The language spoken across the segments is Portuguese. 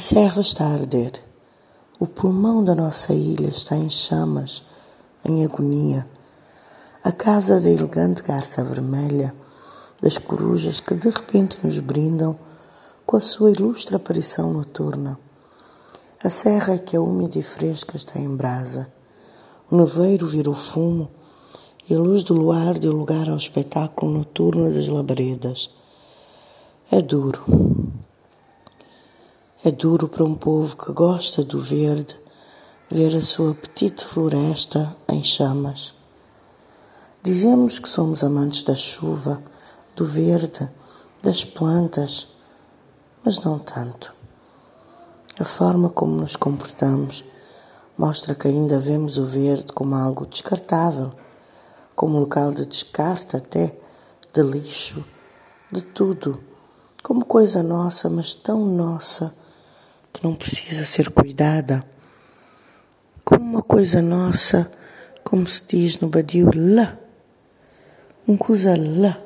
serra está a arder. O pulmão da nossa ilha está em chamas, em agonia. A casa da elegante garça vermelha, das corujas que de repente nos brindam com a sua ilustre aparição noturna. A serra que é úmida e fresca está em brasa. O neveiro virou fumo e a luz do luar deu lugar ao espetáculo noturno das labaredas. É duro, é duro para um povo que gosta do verde ver a sua petite floresta em chamas. Dizemos que somos amantes da chuva, do verde, das plantas, mas não tanto. A forma como nos comportamos mostra que ainda vemos o verde como algo descartável, como local de descarte até, de lixo, de tudo, como coisa nossa, mas tão nossa que não precisa ser cuidada, como uma coisa nossa, como se diz no Badio, lá, um coisa lá.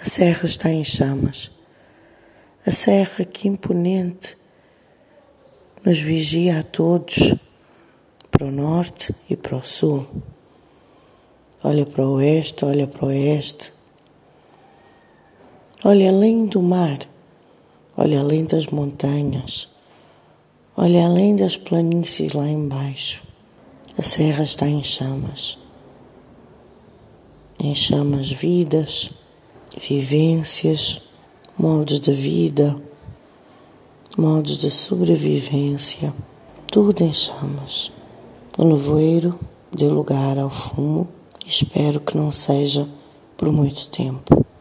A serra está em chamas. A serra que imponente nos vigia a todos, para o norte e para o sul. Olha para o oeste, olha para o oeste. Olha além do mar olha além das montanhas, olha além das planícies lá embaixo. A serra está em chamas, em chamas vidas, vivências, modos de vida, modos de sobrevivência, tudo em chamas. O nevoeiro deu lugar ao fumo espero que não seja por muito tempo.